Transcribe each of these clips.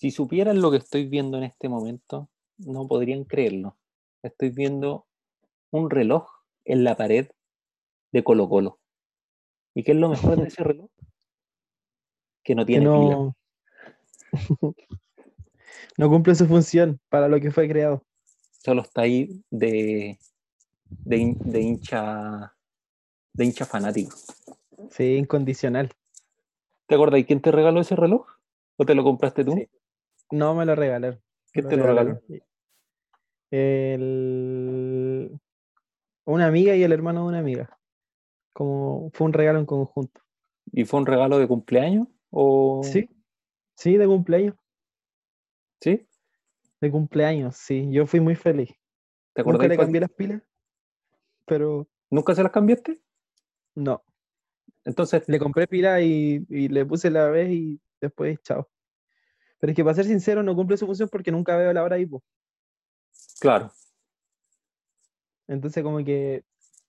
Si supieran lo que estoy viendo en este momento, no podrían creerlo. Estoy viendo un reloj en la pared de Colo Colo. ¿Y qué es lo mejor de ese reloj? Que no Que tiene pila. no, cumple su función para lo que fue creado. Solo está ahí de, de, de hincha de hincha fanático. Sí, incondicional. ¿Te acuerdas quién te regaló ese reloj? ¿O te lo compraste tú? Sí. No me lo regalaron. ¿Quién me te lo regalaron. El... Una amiga y el hermano de una amiga. Como fue un regalo en conjunto. ¿Y fue un regalo de cumpleaños? ¿O... Sí, sí, de cumpleaños. ¿Sí? De cumpleaños, sí. Yo fui muy feliz. ¿Te Nunca le cambié las pilas, pero ¿Nunca se las cambiaste? no. Entonces, Le compré pilas y, y le puse la vez y después, chao. Pero es que para ser sincero, no cumple su función porque nunca veo la hora ahí, po. claro. Entonces, como que.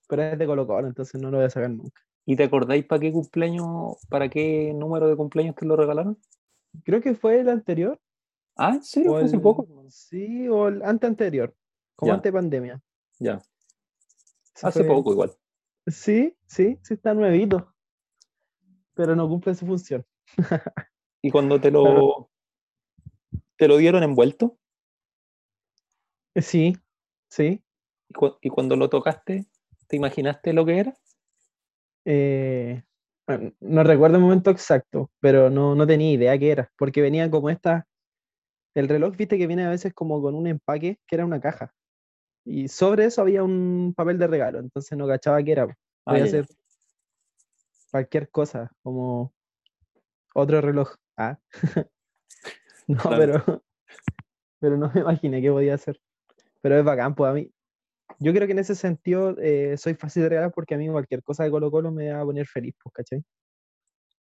Pero es de Colo Colo, entonces no lo voy a sacar nunca. ¿Y te acordáis para qué cumpleaños, para qué número de cumpleaños te lo regalaron? Creo que fue el anterior. Ah, ¿en serio? ¿Fue hace poco? Sí, o el ante anterior. Como Ya. ante pandemia. Ya. Hace fue- poco igual. Sí, sí, sí está nuevito. Pero no cumple su función. ¿Y cuando te lo. Te lo dieron envuelto? Sí, sí. ¿Y, cu- y cuando lo tocaste, te imaginaste lo que era? Eh, no recuerdo el momento exacto, pero no, no tenía idea qué era, porque venía como esta, el reloj, viste que viene a veces como con un empaque que era una caja, y sobre eso había un papel de regalo, entonces no cachaba qué era, Ah, podía ya. ser cualquier cosa, como otro reloj. Ah. No, Claro. pero, pero no me imaginé qué podía ser. Pero es bacán, pues a mí. Yo creo que en ese sentido eh, soy fácil de regalar porque a mí cualquier cosa de Colo Colo me va a poner feliz, pues, ¿cachai?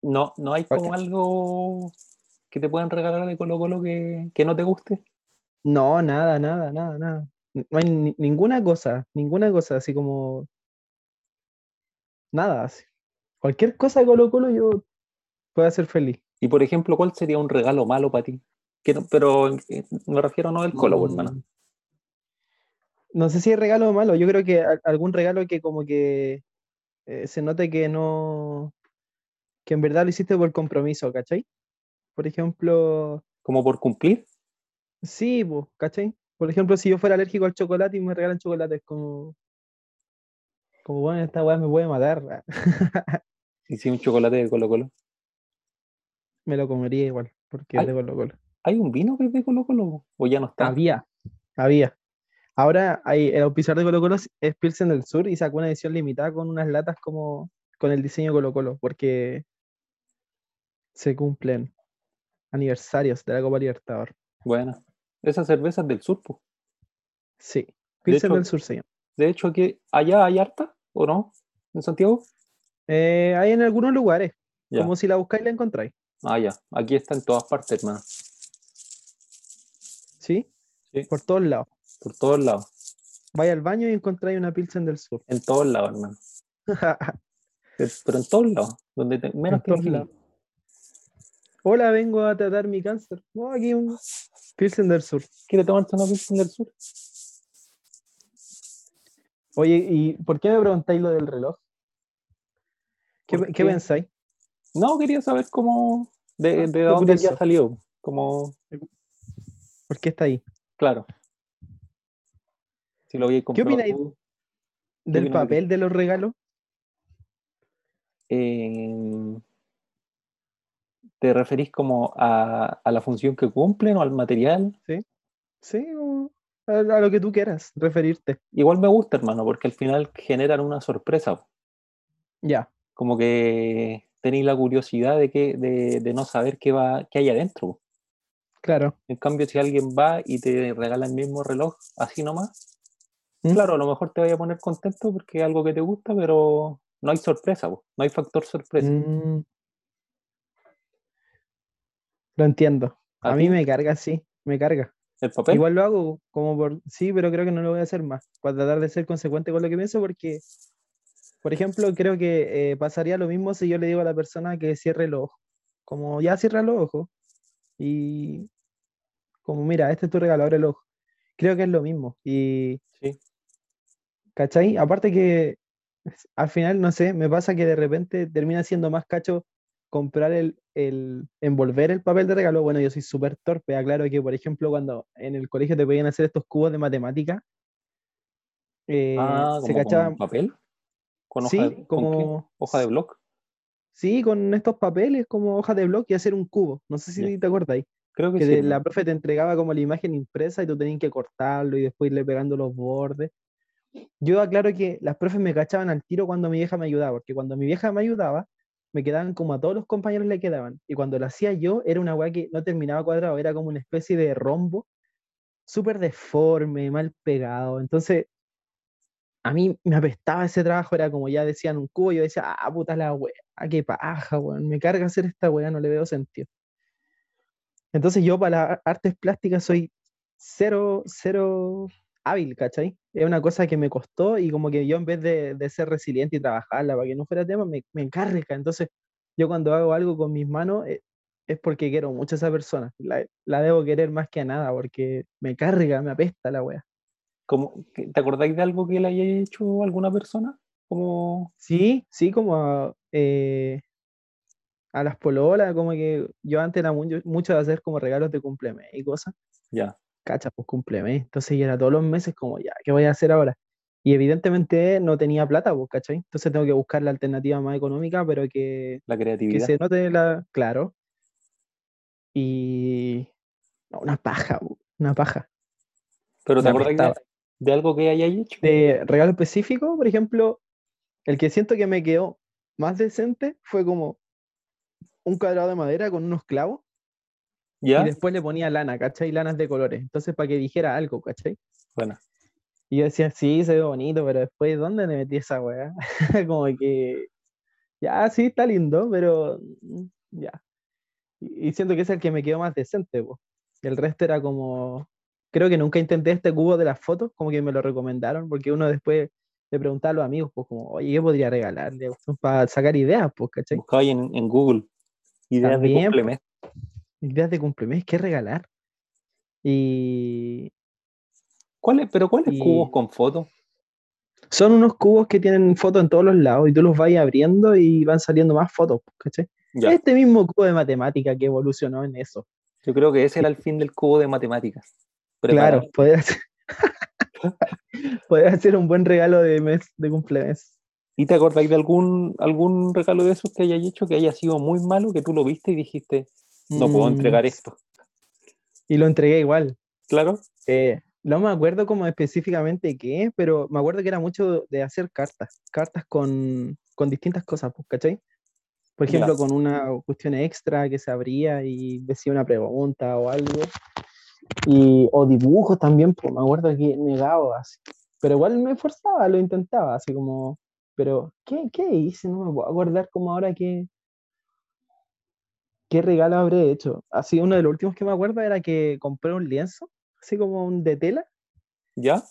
No, no hay como algo que te puedan regalar de Colo Colo que, que no te guste. No, nada, nada, nada, nada. No hay ni- ninguna cosa, ninguna cosa, así como nada. así. Cualquier cosa de Colo Colo yo puedo ser feliz. Y por ejemplo, ¿cuál sería un regalo malo para ti? Que no- pero me refiero no del Colo, pues, hermano. Mm. No sé si es regalo o malo, yo creo que algún regalo que como que eh, se note que no, que en verdad lo hiciste por compromiso, ¿cachai? Por ejemplo, Como por cumplir. sí, ¿cachai? Por ejemplo, si yo fuera alérgico al chocolate y me regalan chocolate, es como, como bueno, esta weá me puede matar, Y si un chocolate de Colo Colo. me lo comería igual, porque es de Colo Colo. ¿Hay un vino que es de Colo Colo? ¿O ya no está? Había, había. Ahora hay, el auspiciador de Colo Colo es- Pilsen del Sur y sacó una edición limitada con unas latas como con el diseño Colo Colo, porque se cumplen aniversarios de la Copa Libertadores. Bueno, esas cervezas del sur, pues. Sí, Pilsen hecho- del Sur se llama. De hecho, aquí, ¿allá hay harta o no? ¿En Santiago? Eh, hay en algunos lugares, Ya. como si la buscáis la encontráis. Ah, ya. Aquí está en todas partes, hermano. ¿Sí? Sí. Por todos lados. Por todos lados. Vais al baño y encontráis una Pilsen del Sur. En todos lados, hermano. Eh, Pero en todos lados. Donde te- menos En te todos imaginas. lados. Hola, vengo a tratar mi cáncer. Oh, aquí un Pilsen del Sur. ¿Quiere tomarte una Pilsen del sur? Oye, ¿y por qué me preguntáis lo del reloj? ¿Qué, ¿Por qué qué? pensáis? No, quería saber cómo. De, Ah, de dónde ya salió. Como, ¿Por qué está ahí? claro. Si lo había comprado opináis? tú, ¿Del qué? papel de los regalos? eh, ¿te referís como a, a la función que cumplen o al material? Sí, o a, a lo que tú quieras referirte. Igual me gusta, hermano, porque al final generan una sorpresa. Ya, Como que tenéis la curiosidad de, que, de, de no saber qué, va, qué hay adentro. Claro. En cambio, si alguien va y te regala el mismo reloj, así nomás, ¿Mm? claro, a lo mejor te vaya a poner contento porque es algo que te gusta, pero no hay sorpresa, no hay factor sorpresa. Mm. Lo entiendo. ¿A A mí me carga, sí, me carga. ¿El papel? Igual lo hago como por, sí, pero creo que no lo voy a hacer más, para tratar de ser consecuente con lo que pienso, porque, por ejemplo, creo que eh, pasaría lo mismo si yo le digo a la persona que cierre los ojos, como ya cierra los ojos, y, Como, mira, este es tu regalo, ábrelo. Creo que es lo mismo. Y, Sí. ¿cachai? Aparte que al final, no sé, me pasa que de repente termina siendo más cacho comprar el, el envolver el papel de regalo. Bueno, yo soy súper torpe, aclaro que, por ejemplo, cuando en el colegio te podían hacer estos cubos de matemática, eh, Ah, se cachaban, con papel, con hoja sí, de, ¿con qué? como, Hoja de blog. Sí, con estos papeles como hojas de blog y hacer un cubo. No sé si Ya. te acordáis. Creo que Que sí. te- la profe te entregaba como la imagen impresa y tú tenías que cortarlo y después irle pegando los bordes. Yo aclaro que las profes me cachaban al tiro cuando mi vieja me ayudaba, porque cuando mi vieja me ayudaba, me quedaban como a todos los compañeros le quedaban. Y cuando lo hacía yo, era una weá que no terminaba cuadrado, era como una especie de rombo, súper deforme, mal pegado. Entonces, a mí me apestaba ese trabajo, era como ya decían un cubo, yo decía, ah, puta la weá, qué paja, me carga hacer esta weá, no le veo sentido. Entonces yo para las artes plásticas soy cero, cero hábil, ¿cachai? Es una cosa que me costó y como que yo en vez de, ser resiliente y trabajarla para que no fuera tema, me, me encarga. Entonces yo cuando hago algo con mis manos eh, es porque quiero mucho a esa persona. La, la debo querer más que a nada porque me carga, me apesta la wea. ¿te acordáis de algo que le haya hecho alguna persona? Como, Sí, sí, como a, eh, a las pololas, como que yo antes era mucho, mucho de hacer como regalos de cumpleaños y cosas. ya, cacha, pues cumpleaños. Entonces yo era todos los meses como, ya, ¿qué voy a hacer ahora? Y evidentemente no tenía plata, pues, ¿cachai? Entonces tengo que buscar la alternativa más económica, pero que, la que creatividad. se note la, claro. Y no, una paja, po, una paja. Pero ¿te apestaba. de algo que hayáis hecho? De regalo específico, por ejemplo, el que siento que me quedó más decente fue como un cuadrado de madera con unos clavos ¿Ya? y después le ponía lana, ¿cachai? Lanas de colores. Entonces, para que dijera algo, ¿cachai? Bueno, Y yo decía, sí, se ve bonito, pero después, ¿dónde le metí esa weá? Como que, ya, sí, está lindo, pero mm, ya. Y y siento que es el que me quedó más decente, po. El resto era como, creo que nunca intenté este cubo de las fotos, como que me lo recomendaron, porque uno después le preguntaba a los amigos, pues como, oye, ¿qué podría regalarle? Para sacar ideas, pues, ¿cachai? buscabais en, en Google ideas También, de cumplemes. Ideas de cumpleaños, ¿qué regalar? Y ¿Cuáles, pero cuáles Y- cubos con fotos? son unos cubos que tienen fotos en todos los lados y tú los vas abriendo y van saliendo más fotos, ¿cachai? Ya, Este mismo cubo de matemática que evolucionó en eso. yo creo que ese era el fin del cubo de matemáticas. Claro, podría ser, podría ser un buen regalo de mes de cumpleaños. ¿Y te acordáis de algún, algún regalo de esos que hayas hecho que haya sido muy malo, que tú lo viste y dijiste, no puedo Mm, entregar esto? Y lo entregué igual. Claro, Eh, no me acuerdo como específicamente qué, pero me acuerdo que era mucho de hacer cartas, cartas con, con distintas cosas, pues, ¿cachai? Por ejemplo, con una cuestión extra que se abría y decía una pregunta o algo. Y, o dibujos también, pues me acuerdo que negaba así. Pero igual me esforzaba, lo intentaba, así como, pero ¿qué, qué hice? No me puedo acordar como ahora qué, qué regalo habré hecho. Así, uno de los últimos que me acuerdo era que compré un lienzo, así como un de tela, ¿ya?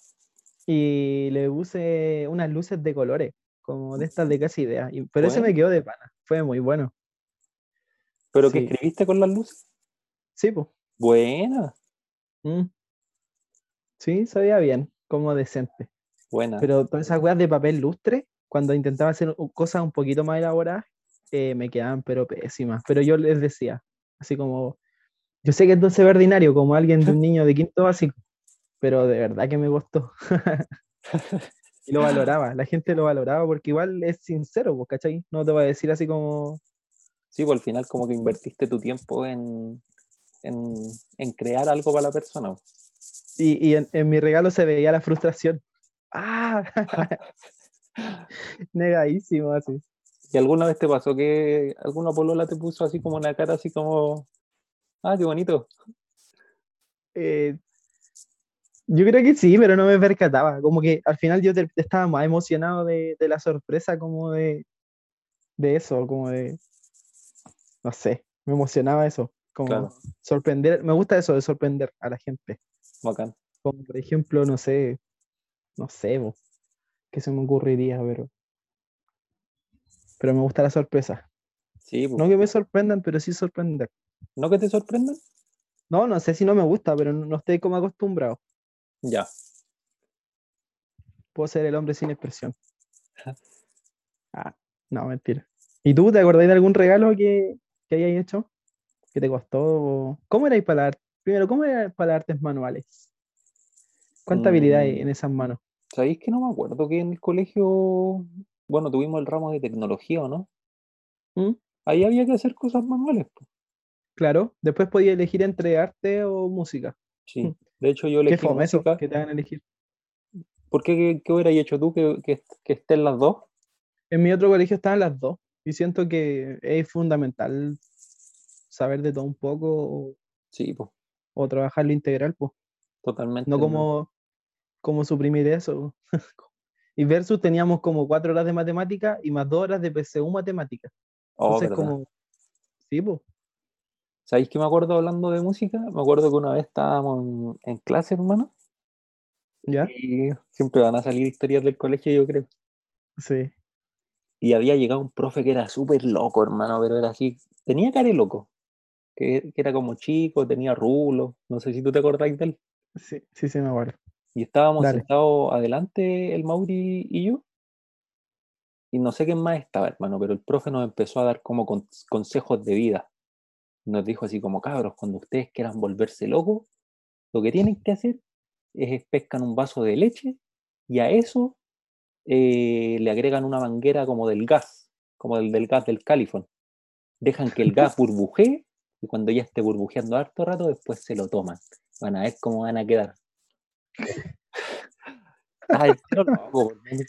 y le puse unas luces de colores, como de estas de casi idea. Y, pero ese Bueno. me quedó de pana, fue muy bueno. ¿Pero que Sí. escribiste con las luces? Sí, pues. Buena, Mm. Sí, se veía bien, como decente. buena. Pero todas esas weas de papel lustre, cuando intentaba hacer cosas un poquito más elaboradas, eh, me quedaban pero pésimas. Pero yo les decía, así como, yo sé que esto es ordinario, como alguien de un niño de quinto básico, pero de verdad que me costó. y lo valoraba, la gente lo valoraba porque igual es sincero, pues, ¿cachai? No te va a decir así como, Sí, pues al final como que invertiste tu tiempo en, en, en crear algo para la persona. y, y en, en mi regalo se veía la frustración. ¡Ah! Negadísimo, así. ¿Y alguna vez te pasó que alguna polola te puso así como una cara así como, ah, qué bonito? Eh, yo creo que sí, pero no me percataba. Como que al final yo te- estaba más emocionado de, de la sorpresa, como de, de eso, como de, no sé, me emocionaba eso, como Claro. sorprender, me gusta eso de sorprender a la gente. Bacán. Como por ejemplo, no sé, no sé, bo, qué se me ocurriría, pero, pero me gusta la sorpresa. Sí, pues. No que me sorprendan, pero sí sorprender. ¿No que te sorprendan? No, no sé si no me gusta, pero no, no estoy como acostumbrado. Ya. Puedo ser el hombre sin expresión. Ah, no, mentira. ¿Y tú te acordás de algún regalo que, que hayas hecho? ¿Que te costó? ¿Cómo erais para la arte? Primero, ¿cómo era para las artes manuales? ¿Cuánta habilidad hay Mm, en esas manos? ¿Sabéis que no me acuerdo que en el colegio, bueno, tuvimos el ramo de tecnología, ¿o no? ¿Mm? Ahí había que hacer cosas manuales. Claro, después podías elegir entre arte o música. Sí. De hecho, yo Qué elegí fome eso, que te hagan elegir. ¿Por qué? ¿Qué, qué hubieras hecho tú que, que, que estén las dos? En mi otro colegio estaban las dos y siento que es fundamental saber de todo un poco o, Sí, pues, o trabajarlo integral, pues, totalmente. no como, como suprimir eso. y versus teníamos como cuatro horas de matemática y más dos horas de PSU matemática. Oh, Entonces, como, sí, pues, ¿Sabéis que me acuerdo hablando de música? Me acuerdo que una vez estábamos en, en clase, hermano, ¿ya? y siempre van a salir historias del colegio, yo creo. Sí. Y había llegado un profe que era súper loco, hermano, pero era así, tenía cara de loco, que, que era como chico, tenía rulo, no sé si tú te acordás de él. Sí, sí, sí, me acuerdo. Y estábamos Dale. sentados adelante, el Mauri y yo, y no sé quién más estaba, hermano, pero el profe nos empezó a dar como con- consejos de vida. Nos dijo así como, cabros, cuando ustedes quieran volverse locos, lo que tienen que hacer es pescan un vaso de leche y a eso eh, le agregan una manguera como del gas, como del, del gas del califón. Dejan que el gas burbujee y cuando ya esté burbujeando harto rato, después se lo toman. Van a ver cómo van a quedar. Ay, pero loco, hermano.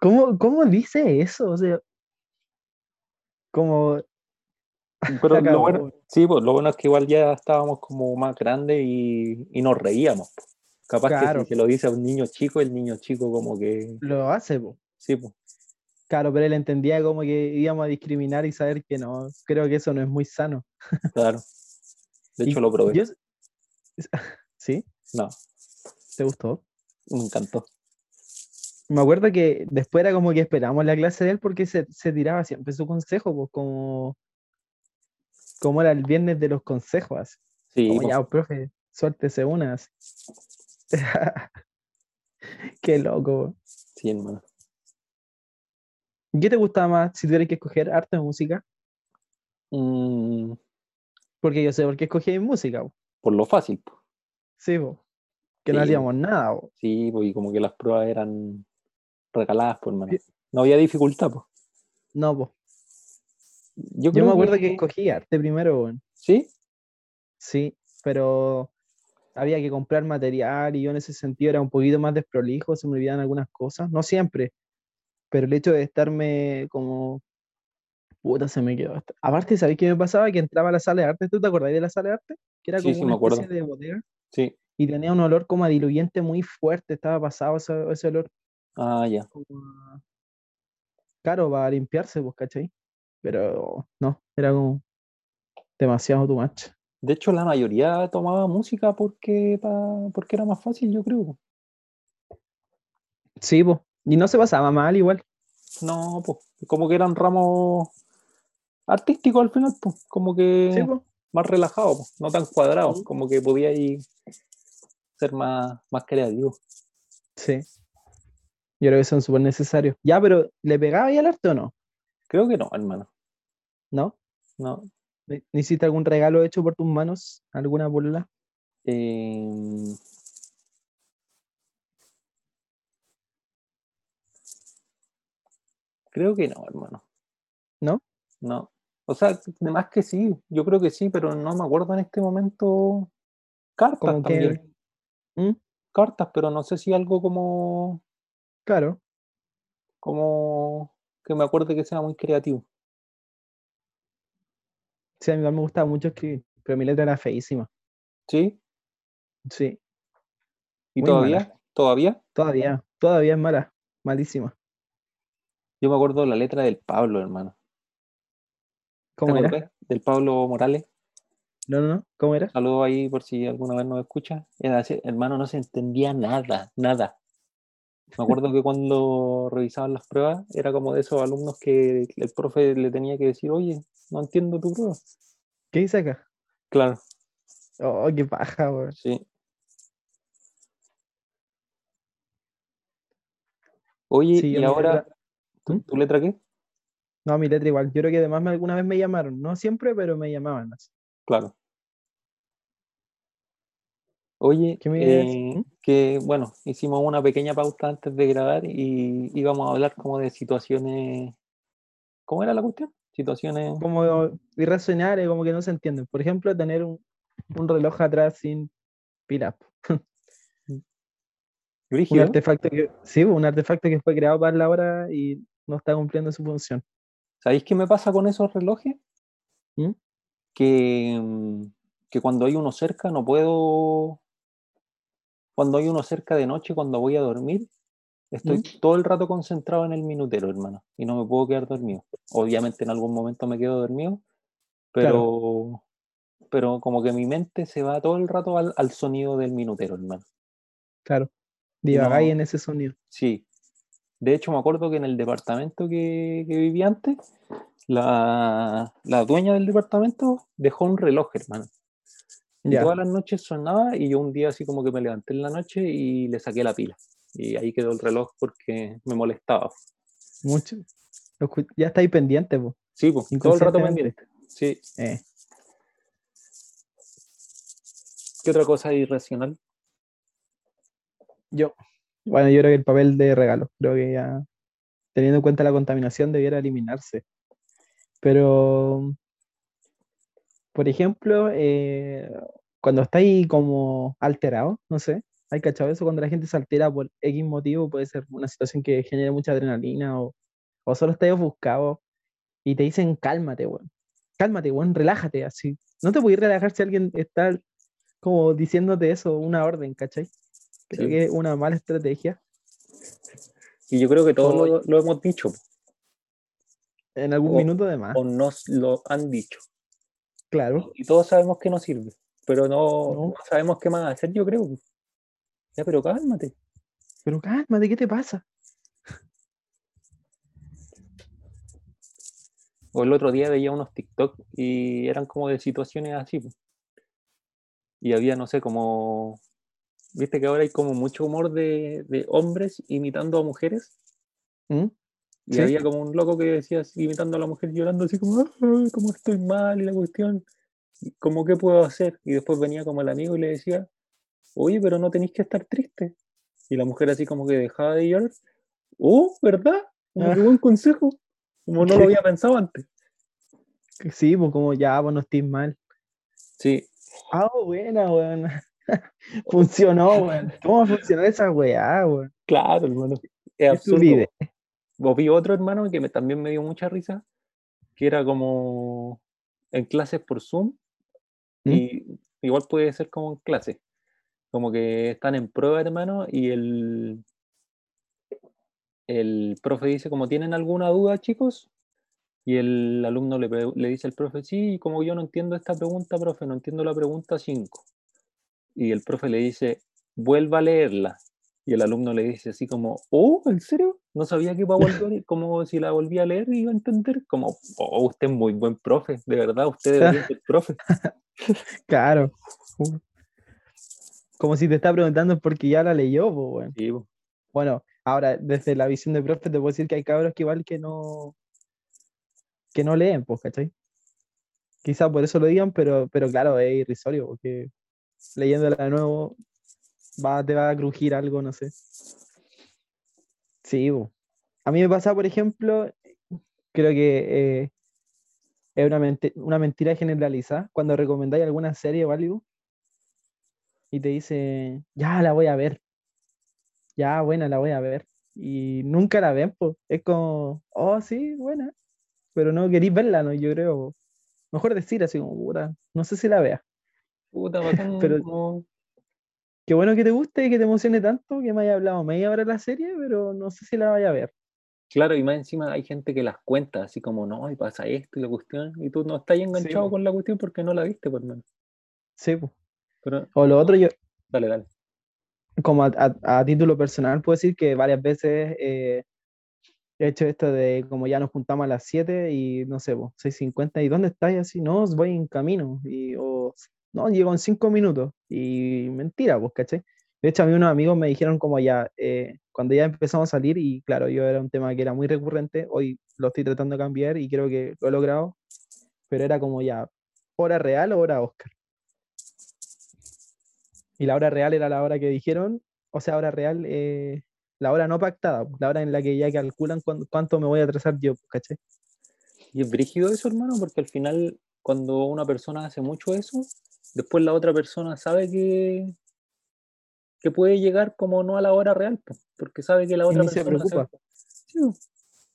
¿Cómo, cómo dice eso? O sea, como, Pero lo bueno, sí, pues lo bueno es que igual ya estábamos como más grandes y, y nos reíamos. po. Capaz que Claro. si se lo dice a un niño chico, el niño chico como que, lo hace, pues. sí, pues, Claro, pero él entendía como que íbamos a discriminar y saber que no, creo que eso no es muy sano. claro. De Y hecho lo probé. yo- ¿Sí? No, ¿Te gustó? me encantó. Me acuerdo que después era como que esperamos la clase de él porque se, se tiraba siempre su consejo, pues como, como era el viernes de los consejos. así. Sí, Como pues, ya, profe, suéltese unas. Qué loco. sí, hermano. ¿Y ¿Qué te gustaba más si tuvieras que escoger arte o música? Mm, Porque yo sé por qué escogí música. po. por lo fácil, pues. Sí, po. que no hacíamos nada. Sí, pues, y como que las pruebas eran regaladas, pues, hermano. Sí. No había dificultad, pues. No, po. Yo, me acuerdo que escogí arte primero, weón. Sí, Sí, pero había que comprar material y yo en ese sentido era un poquito más desprolijo, se me olvidaban algunas cosas, no siempre, pero el hecho de estarme como, puta, se me quedó. Aparte, ¿sabéis qué me pasaba? Que entraba a la sala de arte, ¿tú te acordás de la sala de arte? Que era Sí, como sí, una me acuerdo. especie de bodega sí. y tenía un olor como a diluyente muy fuerte, estaba pasado ese, ese olor Ah, ya. a- Claro, para limpiarse, pues, ¿cachai? Pero no, era como demasiado too much. De hecho, la mayoría tomaba música porque, pa- porque era más fácil, yo creo. Sí, pues, y no se pasaba mal igual. No, pues, como que eran ramos artísticos al final, pues, como que Sí, pues. más relajados, pues, no tan cuadrados, Sí. como que podía ir ser más, más creativo. Sí. Yo creo que son súper necesarios. Ya, pero ¿le pegaba ahí al arte o no? Creo que no, hermano. ¿No? No. ¿Ne- ¿Necesitas algún regalo hecho por tus manos? ¿Alguna bola? Em, creo que no, hermano. ¿No? No. O sea, además que sí, yo creo que sí, pero no me acuerdo en este momento. Cartas también. que. ¿Mm? Cartas, pero no sé si algo como, Claro. como que me acuerde que sea muy creativo. Sí, a mí me gustaba mucho escribir, pero mi letra era feísima. ¿Sí? Sí, ¿Y Muy todavía? mala. ¿Todavía? todavía, todavía es mala, malísima. Yo me acuerdo la letra del Pablo, hermano. ¿Te ¿Cómo era? acordás? Del Pablo Morales. No, no, no, ¿cómo era? Saludo ahí por si alguna vez nos escucha. Era así, hermano, no se entendía nada, nada. Me acuerdo que cuando revisaban las pruebas, era como de esos alumnos que el profe le tenía que decir, oye, no entiendo tu prueba. ¿Qué dice acá? Claro. Oh, qué paja, weón. Sí. Oye, Sí, y ahora, letra- ¿tu, letra qué? No, mi letra igual. Yo creo que además me- alguna vez me llamaron. No siempre, pero me llamaban así. Claro. Oye, ¿Qué me eh, ¿Mm? que bueno, hicimos una pequeña pausa antes de grabar y íbamos a hablar como de situaciones. ¿Cómo era la cuestión? Situaciones. Como irracionales, como que no se entienden. Por ejemplo, tener un, un reloj atrás sin pilas. Un artefacto que, sí, un artefacto que fue creado para la hora y no está cumpliendo su función. ¿Sabéis qué me pasa con esos relojes? ¿Mm? Que, mm, que cuando hay uno cerca no puedo. Cuando hay uno cerca de noche, cuando voy a dormir, estoy ¿Mm? todo el rato concentrado en el minutero, hermano, y no me puedo quedar dormido. Obviamente en algún momento me quedo dormido, pero, pero como que mi mente se va todo el rato al, al sonido del minutero, hermano. Claro. Divagáis No. en ese sonido. Sí. De hecho, me acuerdo que en el departamento que, que vivía antes, la, la dueña del departamento dejó un reloj, hermano. Y todas las noches sonaba y yo un día así como que me levanté en la noche y le saqué la pila. Y ahí quedó el reloj porque me molestaba. Mucho. Ya estáis pendientes, po. Sí, pues, todo el rato pendiente. Sí. Eh. ¿Qué otra cosa irracional? Yo. Bueno, yo creo que el papel de regalo, creo que ya, teniendo en cuenta la contaminación, debiera eliminarse. Pero, por ejemplo, eh, cuando estáis como alterado, no sé, ¿hay cachado eso? Cuando la gente se altera por X motivo, puede ser una situación que genere mucha adrenalina o, o solo estáis ofuscado y te dicen cálmate, weón. Cálmate, weón, relájate, así. No te puedes relajar si alguien está como diciéndote eso, una orden, ¿cachai? Creo Sí. que es una mala estrategia. Y yo creo que todos O- lo, lo hemos dicho, En algún O- minuto de más, o nos lo han dicho. claro. Y todos sabemos que no sirve, pero no, No. no sabemos qué más hacer, yo creo. Ya, pero cálmate. Pero cálmate, ¿qué te pasa? O el otro día veía unos TikTok y eran como de situaciones así. Y había, no sé, como. Viste que ahora hay como mucho humor de, de hombres imitando a mujeres. ¿Mm? Y Sí. había como un loco que decía así, imitando a la mujer llorando, así como, "Ay, como estoy mal y la cuestión. Como, ¿qué puedo hacer? Y después venía como el amigo y le decía, oye, pero no tenéis que estar triste. Y la mujer así como que dejaba de llorar. Oh, ¿verdad? Como Ah. buen consejo. Como no lo había pensado antes. Sí, pues como ya, pues no estés mal. Sí, Ah, buena, weón. Funcionó, weón. ¿Cómo va a funcionar esa weá, weón? claro, hermano. Es absurdo. Vos vi otro hermano que me, también me dio mucha risa, que era como en clases por Zoom, ¿Mm? y igual puede ser como en clase, como que están en prueba, hermano, y el, el profe dice, como tienen alguna duda, chicos, y el alumno le dice al profe, sí, como yo no entiendo esta pregunta, profe, no entiendo la pregunta 5. Y el profe le dice, vuelva a leerla. Y el alumno le dice así como, oh, ¿en serio? No sabía que iba a volver, como si la volvía a leer iba a entender. Como, oh, usted es muy buen profe, de verdad, usted debería ser profe. Claro. Como si te está preguntando porque ya la leyó, pues, weón. Sí. Bueno, ahora, desde la visión de profe, te puedo decir que hay cabros que igual que no, que no leen, pues, ¿cachai? Quizá por eso lo digan, pero, pero claro, es irrisorio, porque leyéndola de nuevo va, te va a crujir algo, no sé. Sí, po. a mí me pasa, por ejemplo, creo que eh, es una, una mentira generalizada cuando recomendáis alguna serie o algo y te dice, ya la voy a ver, ya buena, la voy a ver. Y nunca la ven, pues. Es como, oh, sí, buena. Pero no queréis verla, ¿no? Yo creo. Mejor decir así como, no sé si la vea. Puta, bacán, Pero- como- Qué bueno que te guste y que te emocione tanto que me haya hablado media hora de la serie, pero no sé si la vaya a ver. Claro, y más encima hay gente que las cuenta, así como, no, y pasa esto y la cuestión, y tú no estás enganchado con la cuestión porque no la viste, por hermano. Sí, pues. Pero, O lo otro, yo, dale, dale. como a, a- a título personal, puedo decir que varias veces eh, he hecho esto de como ya nos juntamos a las 7 y no sé, pues, 6.50, ¿y dónde estáis? Así, no, voy en camino. Y, o no, llegó en cinco minutos. Y mentira, pues, ¿cachai? De hecho, a mí unos amigos me dijeron como ya, eh, cuando ya empezamos a salir, y claro, yo era un tema que era muy recurrente, hoy lo estoy tratando de cambiar y creo que lo he logrado, pero era como ya, hora real o hora Oscar. Y la hora real era la hora que dijeron, o sea, hora real, eh, la hora no pactada, pues, la hora en la que ya calculan cuánto, me voy a atrasar yo, pues, ¿cachai? Y es brígido eso, hermano, porque al final, cuando una persona hace mucho eso, después la otra persona sabe que, que puede llegar como no a la hora real, porque sabe que la otra persona se preocupa.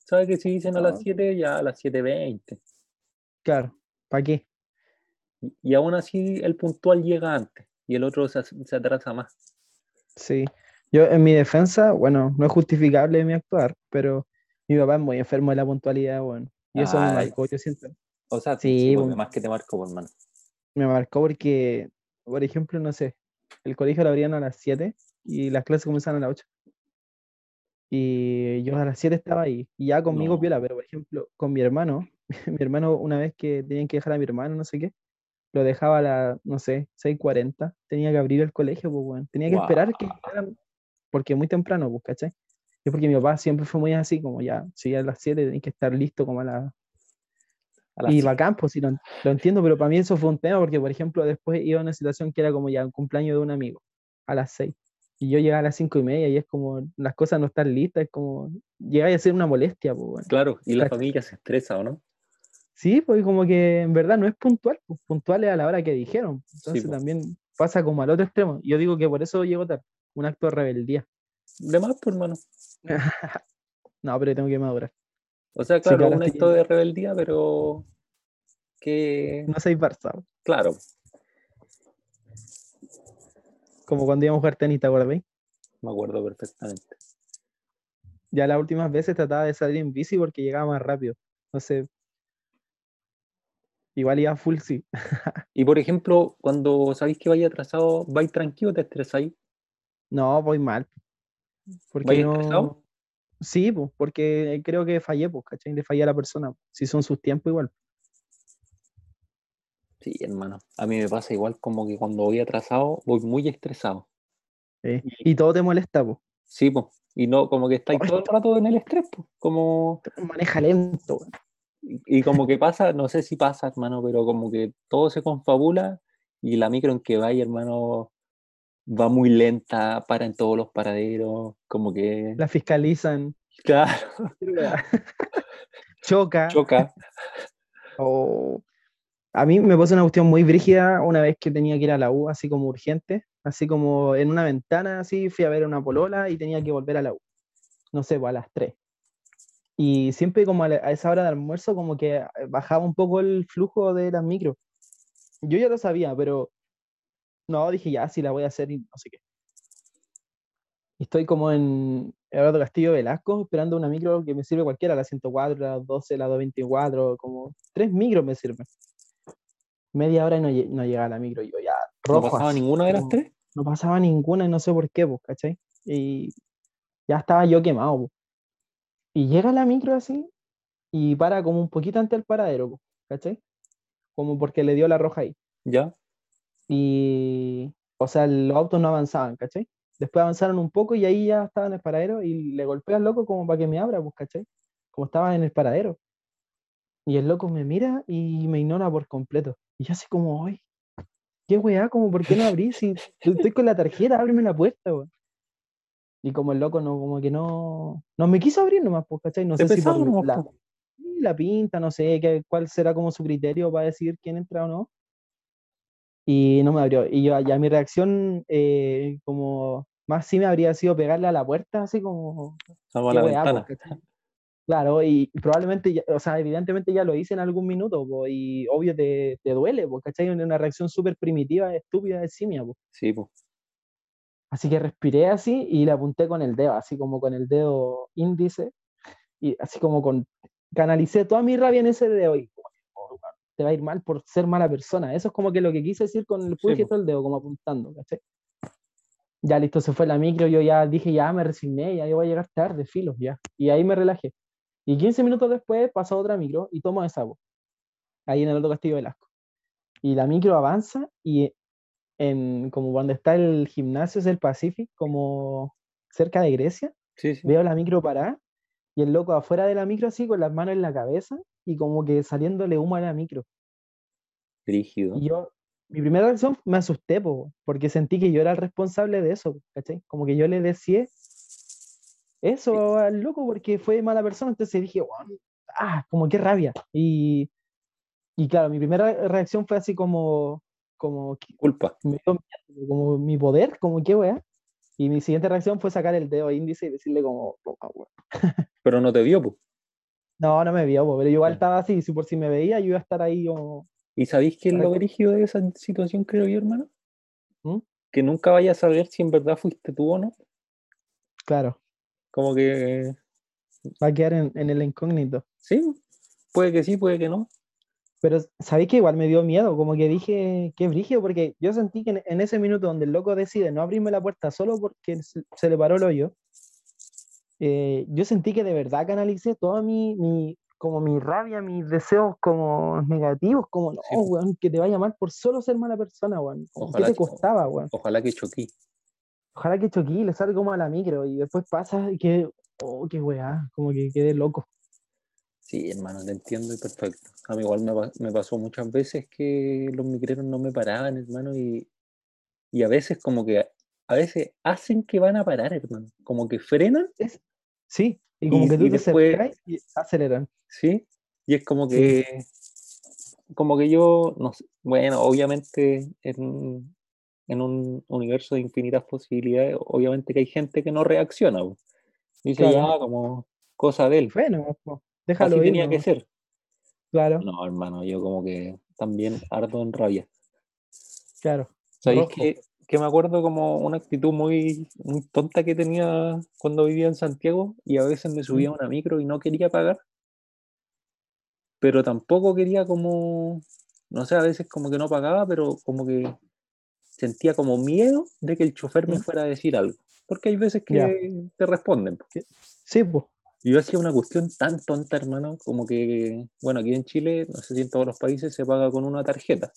Sabe, que si dicen a las 7, ya a las 7.20. Claro, ¿para qué? Y, aún así el puntual llega antes y el otro se, se atrasa más. Sí, yo en mi defensa, bueno, no es justificable mi actuar, pero mi papá es muy enfermo de la puntualidad, bueno, y eso me marcó, yo siento. O sea, sí, pues, más que te marcó, hermano. Me marcó porque, por ejemplo, no sé, el colegio lo abrían a las 7 y las clases comenzaban a las 8. Y yo a las 7 estaba ahí, y ya conmigo piola, pero por ejemplo, con mi hermano, mi hermano, una vez que tenían que dejar a mi hermano, no sé qué, lo dejaba a las, no sé, 6.40, tenía que abrir el colegio, pues bueno, tenía que esperar que porque muy temprano, pues, ¿cachai? Es porque mi papá siempre fue muy así, como ya, si a las 7 tenés que estar listo como a la... y bacán, pues sí, lo, lo, entiendo, pero para mí eso fue un tema, porque por ejemplo después iba a una situación que era como ya un cumpleaños de un amigo, a las 6 y yo llegaba a las cinco y media y es como las cosas no están listas, es como llegáis a ser una molestia. Pues, Claro, y la familia se estresa, ¿o no? Sí, pues como que en verdad no es puntual, pues, puntual es a la hora que dijeron. Entonces pues. también pasa como al otro extremo. Yo digo que por eso llego tarde, un acto de rebeldía. De más, pues hermano. no, pero tengo que madurar. O sea, claro, un acto de rebeldía, pero que... No soy Barça. Claro, como cuando íbamos a jugar tenis, ¿te acuerdas? Me acuerdo perfectamente. Ya las últimas veces trataba de salir en bici porque llegaba más rápido. No sé. Igual iba full, sí. y por ejemplo, cuando sabéis que vais atrasado, ¿vais tranquilo o te estresáis? No, voy mal. Porque no... estresado? Sí, pues, porque creo que fallé, pues, ¿cachai? Le fallé a la persona. Si son sus tiempos, igual. Sí, hermano. A mí me pasa igual como que cuando voy atrasado, voy muy estresado. Y todo te molesta, pues. Sí, pues. Y no, como que estáis todo el rato en el estrés, pues. Como. Maneja lento, y, y, como que pasa, no sé si pasa, hermano, pero como que todo se confabula y la micro en que vaya, hermano, va muy lenta, para en todos los paraderos, como que. La fiscalizan. Claro. Choca. Choca. O a mí me pasó una cuestión muy brígida una vez que tenía que ir a la U, así como urgente, así como en una ventana, así fui a ver una polola y tenía que volver a la U. No sé, pues a las 3. Y siempre como a, esa hora de almuerzo como que eh, bajaba un poco el flujo de las micros. Yo ya lo sabía, pero no, dije ya, sí la voy a hacer y no sé qué. Y estoy como en Eduardo Castillo Velasco esperando una micro que me sirve cualquiera, la 104, la 12, la 224, como tres micros me sirven media hora y no, no llegaba la micro. Yo ya rojo. ¿No pasaba ninguna de las tres? No pasaba ninguna y no sé por qué, pues, ¿cachai? Y ya estaba yo quemado, pues. Y llega la micro así y para como un poquito ante el paradero, pues, ¿cachai? Como porque le dio la roja ahí. Ya. Y, o sea, los autos no avanzaban, ¿cachai? Después avanzaron un poco y ahí ya estaba en el paradero y le golpeé al loco como para que me abra, pues, ¿cachai? Como estaba en el paradero. Y el loco me mira y me ignora por completo. Y yo así como, ay, qué weá, como, ¿por qué no abrí? Si estoy con la tarjeta, ábreme la puerta, weón. Y como el loco no, como que no, no me quiso abrir nomás, pues, ¿cachai? No sé si por la, la, pinta, no sé qué, cuál será como su criterio para decidir quién entra o no. Y no me abrió. Y yo ya mi reacción, eh, como más sí me habría sido pegarle a la puerta, así como... A la ventana. Pues, Claro, y probablemente, o sea, evidentemente ya lo hice en algún minuto, y obvio te, te duele, porque ¿cachai? Una reacción súper primitiva, estúpida de simia, pues. Sí, pues. Así que respiré así y le apunté con el dedo, así como con el dedo índice, y así como con, canalicé toda mi rabia en ese dedo y te va a ir mal por ser mala persona. Eso es como que lo que quise decir con el pulso del dedo, como apuntando, ¿cachai? Ya listo, se fue la micro, yo ya dije, ya me resigné, ya yo voy a llegar tarde, filo, ya. Y ahí me relajé. Y 15 minutos después pasa otra micro y tomo esa voz, ahí en el otro Castillo Velasco. y la micro avanza y en como cuando está el gimnasio es el Pacific, como cerca de Grecia, Sí, sí. veo la micro parada y el loco afuera de la micro así con las manos en la cabeza y como que saliéndole humo a la micro. Rígido. Y yo, mi primera reacción me asusté, po, porque sentí que yo era el responsable de eso, ¿cachai? Como que yo le decía eso al loco porque fue mala persona, entonces dije, "Guau, ah, como qué rabia. Y, y claro, mi primera reacción fue así como, como, Culpa. me dio miedo, como mi poder, como qué weá. Y mi siguiente reacción fue sacar el dedo índice y decirle como, "Toma, weá". Pero no te vio, pues. no, no me vio, po, pero yo igual estaba así, si por si me veía, yo iba a estar ahí como, ¿Y sabéis qué es lo brígido de esa situación, creo yo, hermano? ¿Mm? Que nunca vayas a saber si en verdad fuiste tú o no. claro, Como que, va a quedar en, en el incógnito. sí, puede que sí, puede que no. Pero sabéis que igual me dio miedo, como que dije, qué brígido, porque yo sentí que en, en ese minuto donde el loco decide no abrirme la puerta solo porque se, se le paró el hoyo, eh, yo sentí que de verdad canalicé toda mi, mi, como mi rabia, mis deseos como negativos, como no, Sí, weón, que te vaya mal por solo ser mala persona, weón. como, ¿Qué Ojalá te costaba, weón? Ojalá que choquí. Ojalá que choquí, le salga como a la micro y después pasa y que, oh, qué weá, como que quedé loco. Sí, hermano, te entiendo y perfecto. A mí igual me, pa- me pasó muchas veces que los micreros no me paraban, hermano, y, y a veces como que, a veces hacen que van a parar, hermano. Como que frenan, Sí, y como Y- que tú y te después- y aceleran. ¿sí? Y es como Sí. que, como que yo, no sé, bueno, obviamente en, en un universo de infinitas posibilidades, obviamente que hay gente que no reacciona. Dice Claro. ya como cosa de él. Fue, no, Así déjalo ir, tenía que nomás, ser. Claro, No, hermano, yo como que también ardo en rabia. claro. ¿Sabéis que, que me acuerdo como una actitud muy, muy tonta que tenía cuando vivía en Santiago y a veces me subía a una micro y no quería pagar? Pero tampoco quería como, no sé, a veces como que no pagaba, pero como que sentía como miedo de que el chofer me ¿Mm? fuera a decir algo. Porque hay veces que Ya. te responden. po. Sí, pues. Yo hacía una cuestión tan tonta, hermano, como que, bueno, aquí en Chile, no sé si en todos los países se paga con una tarjeta.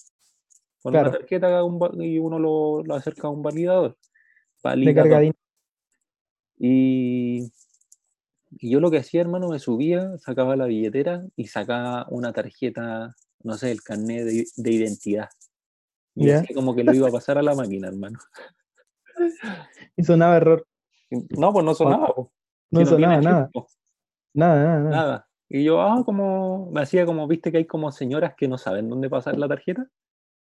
Con Claro. una tarjeta y uno lo, lo acerca a un validador. De Validador. Y, y yo lo que hacía, hermano, me subía, sacaba la billetera y sacaba una tarjeta, no sé, el carnet de, de identidad. Y Ya. hacía como que lo iba a pasar a la máquina, hermano. Y sonaba error. No, pues no sonaba. po. No sonaba nada. Nada, nada, nada. Y yo, ah, como, me hacía como, viste que hay como señoras que no saben dónde pasar la tarjeta.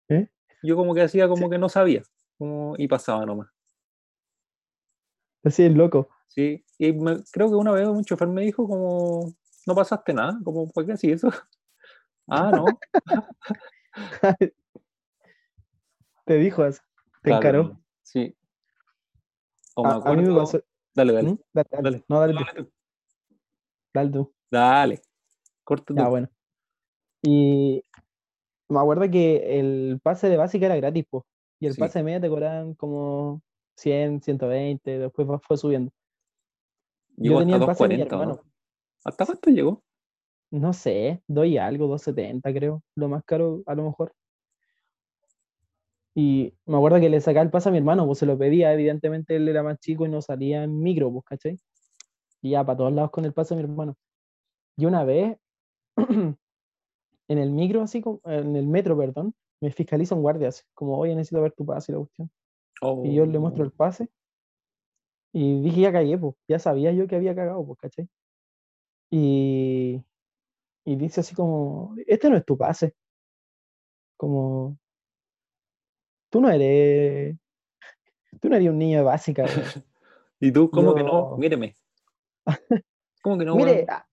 ¿Eh? Yo como que hacía como que no sabía. Como, y pasaba nomás. Así es loco. Sí. Y me- creo que una vez un chofer me dijo como, no pasaste nada. Como, ¿por qué así eso? Ah, no. Te dijo así. Te Claro, encaró. Sí. O me A, a mí me acuerdo- pasó. Dale, dale. ¿Mm? Dale, dale. dale. No, dale tú. Dale tú. Dale tú. Dale. Corta tú. bueno. Y me acuerdo que el pase de básica era gratis, pues. Y el Sí. pase de media te cobraban como 100, 120, después fue subiendo. Llegó Yo tenía hasta el pase de mi 240, ¿o hermano. ¿no? ¿Hasta cuánto llegó? No sé, doy algo, 270 creo, lo más caro a lo mejor. Y me acuerdo que le sacaba el pase a mi hermano, pues se lo pedía, evidentemente él era más chico y no salía en micro, pues, ¿cachai? Y ya, para todos lados con el pase a mi hermano. Y una vez, en el micro, así como, en el metro, perdón, me fiscaliza un guardia, así, como, oye, necesito ver tu pase y la cuestión. Y yo le muestro el pase. Y dije, ya cagué, pues. Ya sabía yo que había cagado, pues, ¿cachai? Y, y dice así como, este no es tu pase. Como, tú no eres, tú no eres un niño de básica. ¿Y tú cómo que no? Míreme. ¿Cómo que no? Mire, weón? ah.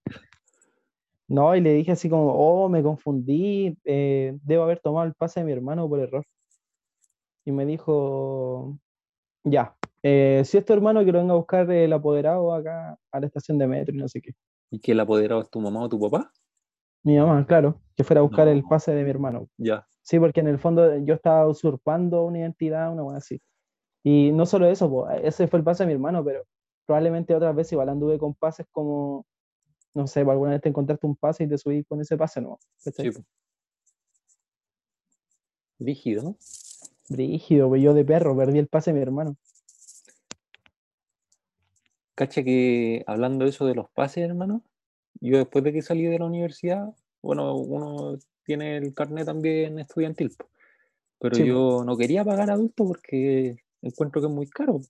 no, y le dije así como, oh, me confundí, eh, debo haber tomado el pase de mi hermano por error. Y me dijo, ya, eh, si es tu hermano que lo venga a buscar el apoderado acá a la estación de metro y no sé qué. ¿Y que el apoderado es tu mamá o tu papá? Mi mamá, claro, que fuera a buscar el pase de mi hermano. Ya. Sí, porque en el fondo yo estaba usurpando una identidad, una cosa así. Y no solo eso, po, ese fue el pase de mi hermano, pero probablemente otras veces igual anduve con pases como, no sé, alguna vez te encontraste un pase y te subí con ese pase, ¿no? Sí. Rígido, ¿no? Brígido, pues yo de perro perdí el pase de mi hermano. Cacha que hablando de eso de los pases, hermano, yo después de que salí de la universidad, bueno, uno tiene el carnet también estudiantil, pero Sí, yo no quería pagar adulto porque encuentro que es muy caro.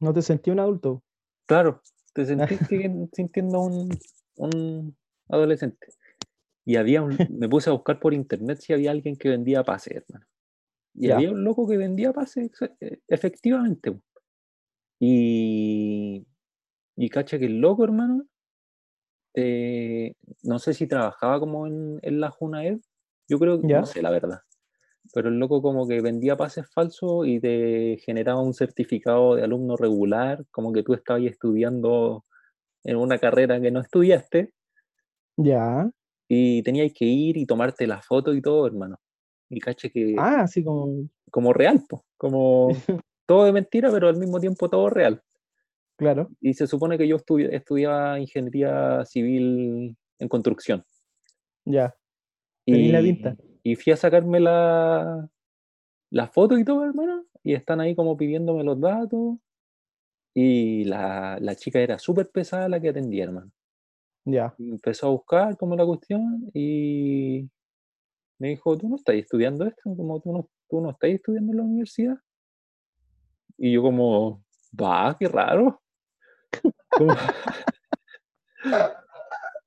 ¿No te sentí un adulto? Claro, te sentiste sintiendo un, un adolescente. Y había un, me puse a buscar por internet si había alguien que vendía pases, hermano. Y Ya. había un loco que vendía pases, ex- efectivamente. Y, y cacha que el loco, hermano, eh, no sé si trabajaba como en, en la Junaed, yo creo, Ya. no sé la verdad, pero el loco como que vendía pases falsos y te generaba un certificado de alumno regular, como que tú estabas estudiando en una carrera que no estudiaste Ya. y tenías que ir y tomarte la foto y todo, hermano. Y caché que Ah, así como. como real, po, como todo de mentira, pero al mismo tiempo todo real. Claro. Y se supone que yo estu- estudiaba ingeniería civil en construcción. Ya. Tenís la Y, pinta. y fui a sacarme la, la foto y todo, hermano. Y están ahí como pidiéndome los datos. Y la, la chica era súper pesada la que atendía, hermano. Ya. Y empezó a buscar como la cuestión y me dijo, ¿tú no estás estudiando esto? Como tú no, tú no estás estudiando en la universidad. Y yo como, va, qué raro. Como,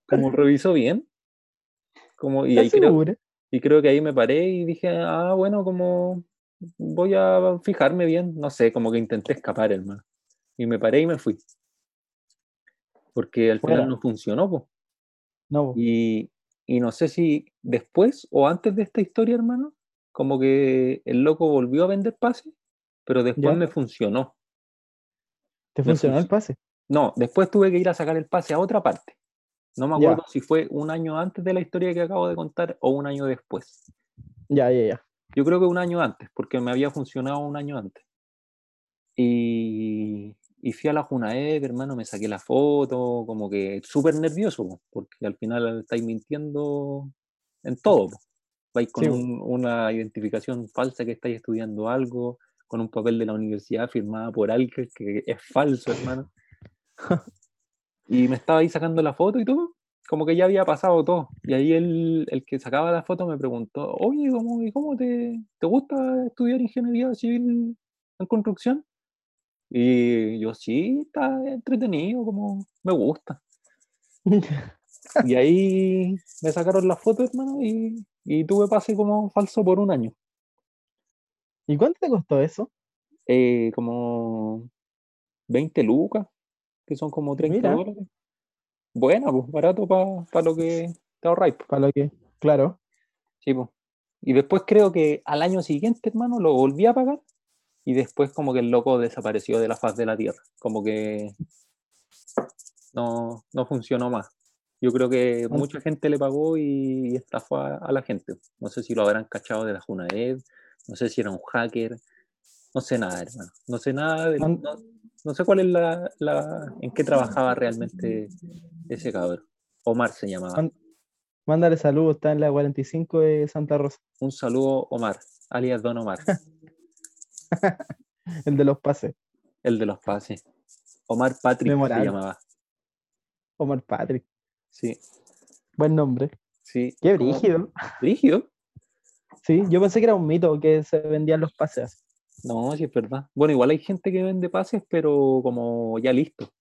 como revisó bien. Como, y ahí ¿Estás creo? Y creo que ahí me paré y dije, ah, bueno, como voy a fijarme bien, no sé, como que intenté escapar, hermano. Y me paré y me fui. Porque al Fuera. final no funcionó, po. No. po. Y, y no sé si después o antes de esta historia, hermano, como que el loco volvió a vender pases, pero después ¿Ya? me funcionó. ¿Te funcionó el pase? No, después tuve que ir a sacar el pase a otra parte. No me Ya. acuerdo si fue un año antes de la historia que acabo de contar o un año después. Ya, ya, ya. Yo creo que un año antes, porque me había funcionado un año antes. Y, y fui a la Junaed, hermano, me saqué la foto, como que súper nervioso, po, porque al final estáis mintiendo en todo. Vais con Sí, po. un- una identificación falsa que estáis estudiando algo, con un papel de la universidad firmada por alguien que es falso, hermano. Y me estaba ahí sacando la foto y todo, como que ya había pasado todo. Y ahí el, el que sacaba la foto me preguntó, oye, ¿cómo, y cómo te, te gusta estudiar ingeniería civil en construcción? Y yo, sí, está entretenido, como me gusta. Y ahí me sacaron la foto, hermano, y, y tuve pase como falso por un año. ¿Y cuánto te costó eso? Eh, como 20 lucas, que son como 30 Mira. dólares. Bueno, pues barato para lo que te ahorráis. po. Para lo que. Claro. Sí, po. Y después creo que al año siguiente, hermano, lo volví a pagar y después como que el loco desapareció de la faz de la tierra. Como que no, no funcionó más. Yo creo que An- mucha gente le pagó y estafó a, a la gente. No sé si lo habrán cachado de la Junaed, no sé si era un hacker, no sé nada, hermano. No sé nada, de- no, no sé cuál es la, la- en qué trabajaba realmente ese cabrón. Omar se llamaba. Mándale saludos, está en la 45 de Santa Rosa. Un saludo, Omar, alias Don Omar. El de los pases. El de los pases. Omar Patrick se llamaba. Omar Patrick. Sí, Buen nombre. sí. Qué brígido. ¿Brígido? Sí, yo pensé que era un mito que se vendían los pases. No, sí es verdad. Bueno, igual hay gente que vende pases, pero como ya listo.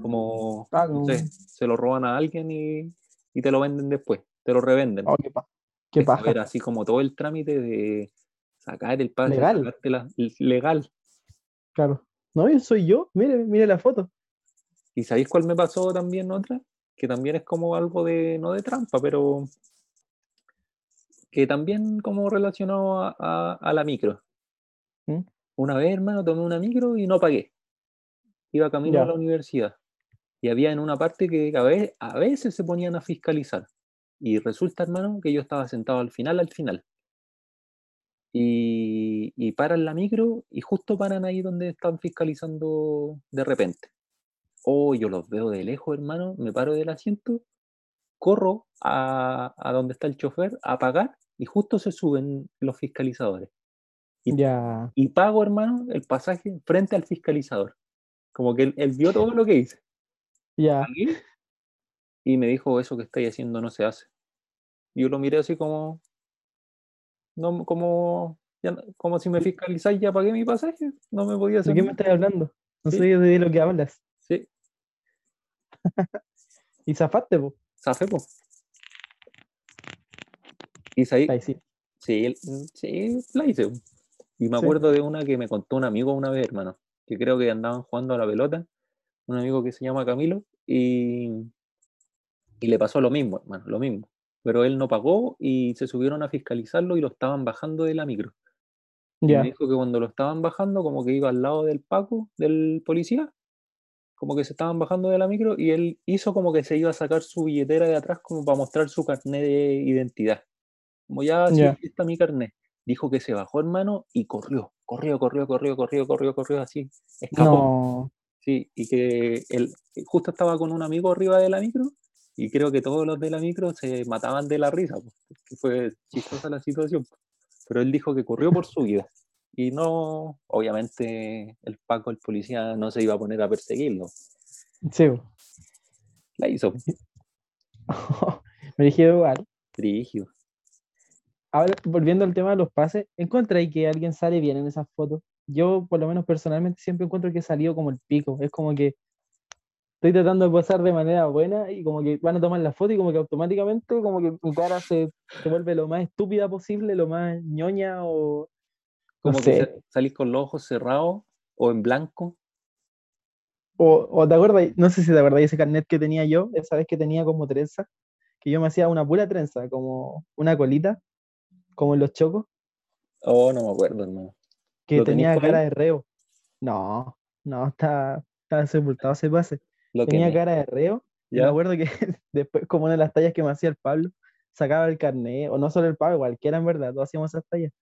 Como, Ah, no sé, se lo roban a alguien y, y te lo venden después. Te lo revenden. Oh, qué, pa- qué paja. saber así como todo el trámite de sacar el pase, Legal. Claro. No, yo soy yo. Mire, mire la foto. ¿Y sabéis cuál me pasó también otra? Que también es como algo de, no de trampa, pero que también como relacionado a, a- a la micro. ¿Mm? Una vez, hermano, tomé una micro y no pagué. Iba camino a la universidad. Y había en una parte que a veces, a veces se ponían a fiscalizar. Y resulta, hermano, que yo estaba sentado al final, al final. Y, y paran la micro y justo paran ahí donde están fiscalizando de repente. Oh, yo los veo de lejos, hermano, me paro del asiento, corro a, a donde está el chofer a pagar y justo se suben los fiscalizadores. Y, Ya. y pago, hermano, el pasaje frente al fiscalizador. Como que él, él vio todo lo que hice. Ya. Y me dijo, eso que estáis haciendo no se hace. Yo lo miré así como, no, como, ya como si me fiscalizáis, ya pagué mi pasaje, no me podía ¿De hacer qué me estás hablando? No Sí. sé de lo que hablas. Sí, Y zafaste, po. zafé, po. Y ahí, sí. sí, el- sí, la hice. po. Y me Sí. acuerdo de una que me contó un amigo una vez, hermano, que creo que andaban jugando a la pelota, un amigo que se llama Camilo, y, y le pasó lo mismo, hermano, lo mismo. Pero él no pagó y se subieron a fiscalizarlo y lo estaban bajando de la micro. Y me dijo que cuando lo estaban bajando, como que iba al lado del Paco, del policía, como que se estaban bajando de la micro y él hizo como que se iba a sacar su billetera de atrás como para mostrar su carnet de identidad. Como ya, sí, aquí está mi carnet. Dijo que se bajó, hermano, y corrió, corrió, corrió, corrió, corrió, corrió, corrió, así, escapó. No. Sí, y que él justo estaba con un amigo arriba de la micro y creo que todos los de la micro se mataban de la risa, pues, que fue chistosa la situación. Pero él dijo que corrió por su vida y no, obviamente el Paco, el policía, no se iba a poner a perseguirlo. Sí. La hizo, me dije igual. brígido. Ahora, volviendo al tema de los pases, ¿encontráis que alguien sale bien en esas fotos? Yo, por lo menos personalmente, siempre encuentro que salió como el pico. Es como que estoy tratando de posar de manera buena y como que van a tomar la foto y como que automáticamente como que mi cara se, se vuelve lo más estúpida posible, lo más ñoña o... No Como que sé. se- salís con los ojos cerrados o en blanco. O, o te acuerdas, no sé si te acuerdas ese carnet que tenía yo, esa vez que tenía como trenza, que yo me hacía una pura trenza, como una colita, como en los chocos, Oh, no me acuerdo, hermano. que ¿Lo tenés tenía cara de reo. No, no, está, está sepultado ese pase. Lo Tenía cara de reo. y me acuerdo que después, como una de las tallas que me hacía el Pablo, sacaba el carnet, o no solo el Pablo, cualquiera en verdad, todos hacíamos esas tallas.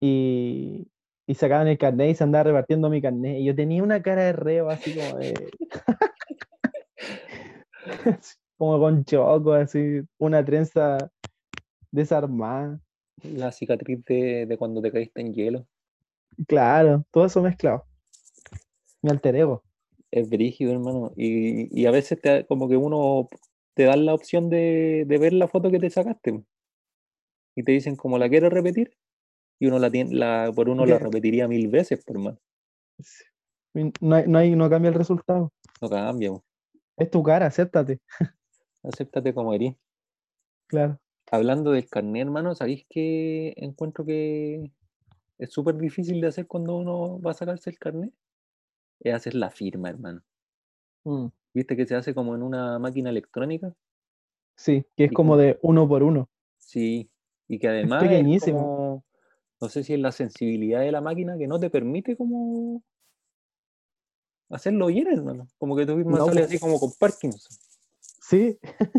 Y, y sacaban el carnet y se andaba repartiendo mi carnet. Y yo tenía una cara de reo así como de. como con choco, así, una trenza desarmada. La cicatriz de, de cuando te caíste en hielo. Claro, todo eso mezclado. Mi alter ego. Es brígido, hermano. Y, y a veces te, como que uno te dan la opción de, de ver la foto que te sacaste. Y te dicen como la quieres repetir. Y uno la tiene, la, por uno la repetiría mil veces, por más. No, hay- no, hay- no cambia el resultado. No cambia. Es tu cara, acéptate. Acéptate como eres. Claro. Hablando del carnet, hermano, ¿sabéis que encuentro que es súper difícil de hacer cuando uno va a sacarse el carnet? Es hacer la firma, hermano. Mm, ¿Viste que se hace como en una máquina electrónica? Sí, que es Y como de uno por uno. Sí, y que además es pequeñísimo. como, no sé si es la sensibilidad de la máquina que no te permite como hacerlo bien, hermano. Como que tú mismo No, sales po. así como con Parkinson. Sí,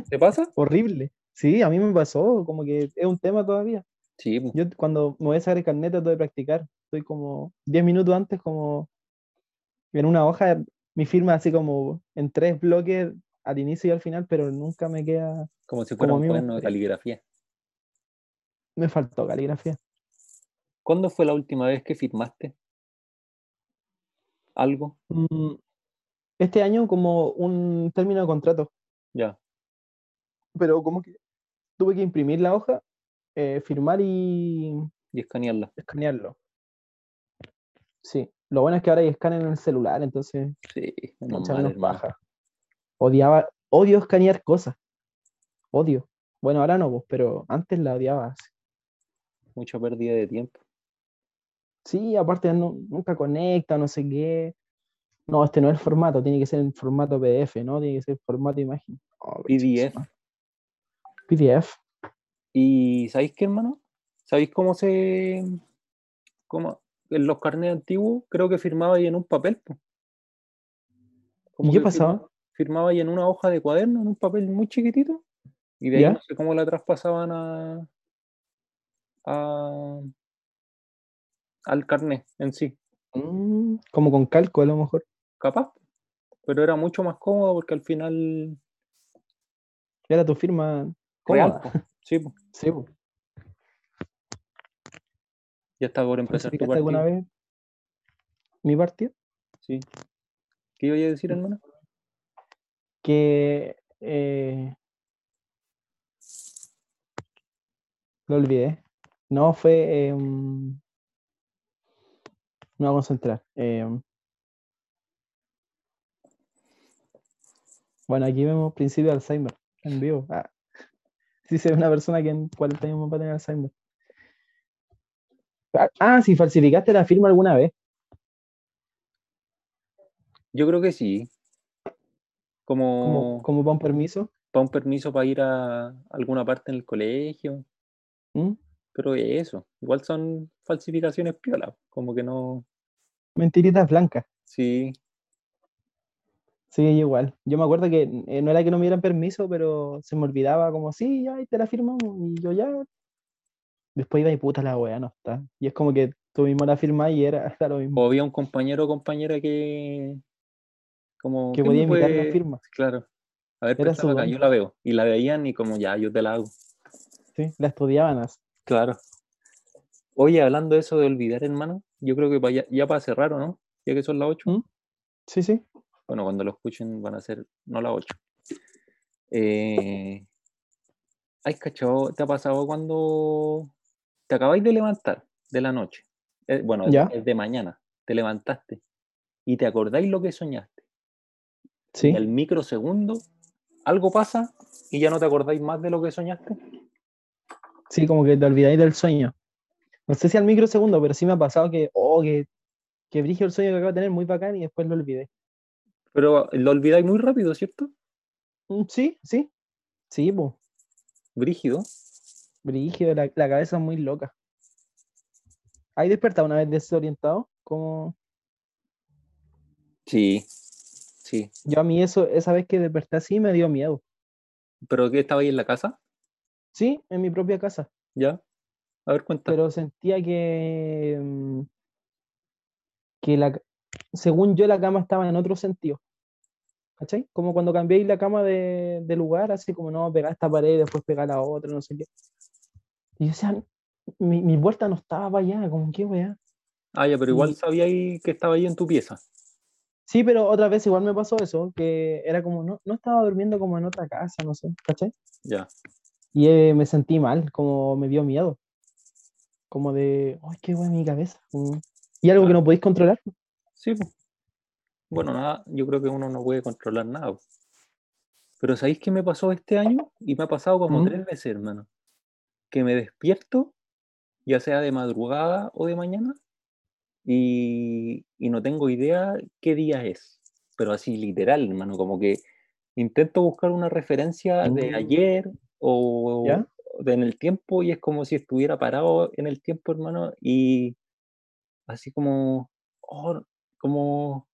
¿Te pasa? horrible. Sí, a mí me pasó, como que es un tema todavía. Sí. Yo cuando me voy a sacar el carnet trato de practicar. Estoy como 10 minutos antes, como en una hoja, mi firma así como en tres bloques al inicio y al final, pero nunca me queda, como si fuera como un cuaderno de caligrafía. me faltó caligrafía. ¿Cuándo fue la última vez que firmaste algo? Mm, Este año como un término de contrato, Ya, pero como que tuve que imprimir la hoja, eh, firmar y y escanearla. escanearlo. Sí, lo bueno es que ahora hay escáner en el celular, entonces Sí, mucha menos paja. Odiaba, odio escanear cosas. Odio. Bueno, ahora no, pues, pero antes la odiaba. así. Mucha pérdida de tiempo. Sí, aparte no- nunca conecta, no sé qué. No, este no es el formato, tiene que ser en formato PDF, ¿no? Tiene que ser formato imagen. Oh, PDF. PDF. ¿Y sabéis qué, hermano? ¿Sabéis cómo se. cómo en los carnets antiguos creo que firmaba ahí en un papel? po. ¿Y qué pasaba? firma- Firmaba ahí en una hoja de cuaderno, en un papel muy chiquitito, y de ahí ¿Ya? no sé cómo la traspasaban a, a- al carnet en sí. Mm, como con calco a lo mejor. Capaz, pero era mucho más cómodo porque al final. Era tu firma cómoda. po. Sí, po. Sí, po. Ya está por empezar tu ¿Falsificaste partido. alguna vez mi partido? Sí. ¿Qué iba a decir, hermano? Que eh, lo olvidé. No, fue. em, me voy a concentrar. em, bueno, aquí vemos principio de Alzheimer en vivo. Ah, sí, se ve una persona que en 40 años va a tener Alzheimer. Ah, Ah, si falsificaste la firma alguna vez. Yo creo que sí. Como, Como, como para un permiso. para un permiso para ir a alguna parte en el colegio. ¿Mm? Pero eso, igual son falsificaciones piola. Como que no. Mentiritas blancas. Sí, Sí, igual. Yo me acuerdo que eh, no era que no me dieran permiso, pero se me olvidaba como, sí, ya, y te la firmamos. Y yo ya. Después iba y puta la weá, no está. Y es como que tú mismo la firmás y era hasta lo mismo. O había un compañero o compañera que. Como. Que ¿qué podía imitar la puede- firma. Claro. A ver, acá, yo la veo. Y la veían y como ya, yo te la hago. Sí, la estudiaban así. Claro. Oye, hablando de eso de olvidar, hermano, yo creo que ya, ya para cerrar, ¿o no? Ya que son las 8. ¿Mm? Sí, sí. Bueno, cuando lo escuchen van a ser no las 8. Eh, ¿Ay, cachado? ¿Te ha pasado cuando te acabáis de levantar de la noche? Eh, bueno, Ya. es de mañana. Te levantaste y te acordáis lo que soñaste. Sí. Y al microsegundo algo pasa y ya no te acordáis más de lo que soñaste. Sí, como que te olvidáis del sueño. No sé si al microsegundo, pero sí me ha pasado que, oh, que, que brigio el sueño que acabo de tener, muy bacán, y después lo olvidé. Pero lo olvidáis muy rápido, ¿cierto? Mm, Sí, sí. Sí, pues. Brígido. Brígido, la, la cabeza es muy loca. ¿Hay despertado una vez desorientado? Como Sí, sí. yo a mí eso, esa vez que desperté así me dio miedo. ¿Pero qué estaba ahí en la casa? Sí, en mi propia casa. ¿Ya? A ver, cuenta. Pero sentía que, mm, que la, según yo la cama estaba en otro sentido. ¿Cachai? Como cuando cambiéis la cama de, de lugar, así como no, pegar esta pared y después pegar la otra, no sé qué. Y yo decía, mi, mi puerta no estaba para allá, como que weá. Ah, ya, pero igual y- sabía ahí que estaba ahí en tu pieza. Sí, pero otra vez igual me pasó eso, que era como, no, no estaba durmiendo como en otra casa, no sé, ¿cachai? Ya. Y eh, me sentí mal, como me dio miedo. Como de, ay, qué weá mi cabeza. como- Y algo que Claro. no podéis controlar. Sí, pues. Bueno, nada, yo creo que uno no puede controlar nada. Pero ¿sabéis qué me pasó este año? Y me ha pasado como ¿Mm? tres veces, hermano. Que me despierto, ya sea de madrugada o de mañana, y, y no tengo idea qué día es. Pero así literal, hermano, como que intento buscar una referencia de Mm. ayer o ¿Ya? de en el tiempo y es como si estuviera parado en el tiempo, hermano, y así como, oh, como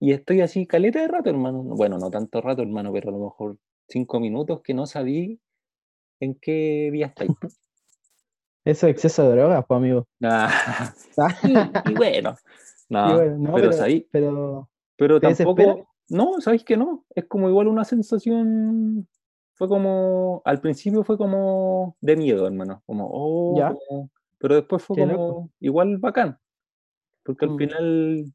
y estoy así caleta de rato, hermano. Bueno, no tanto rato, hermano, pero a lo mejor cinco minutos que no sabí en qué día estáis. Eso es exceso de drogas, pues, amigo. Ah, y, y bueno, no, Y bueno, no, pero, pero, sabí- pero pero ¿te tampoco, desespera? no, sabéis que no, es como igual una sensación, fue como, al principio fue como de miedo, hermano, como, oh, Ya. como- pero después fue como loco. igual bacán, porque al Mm. final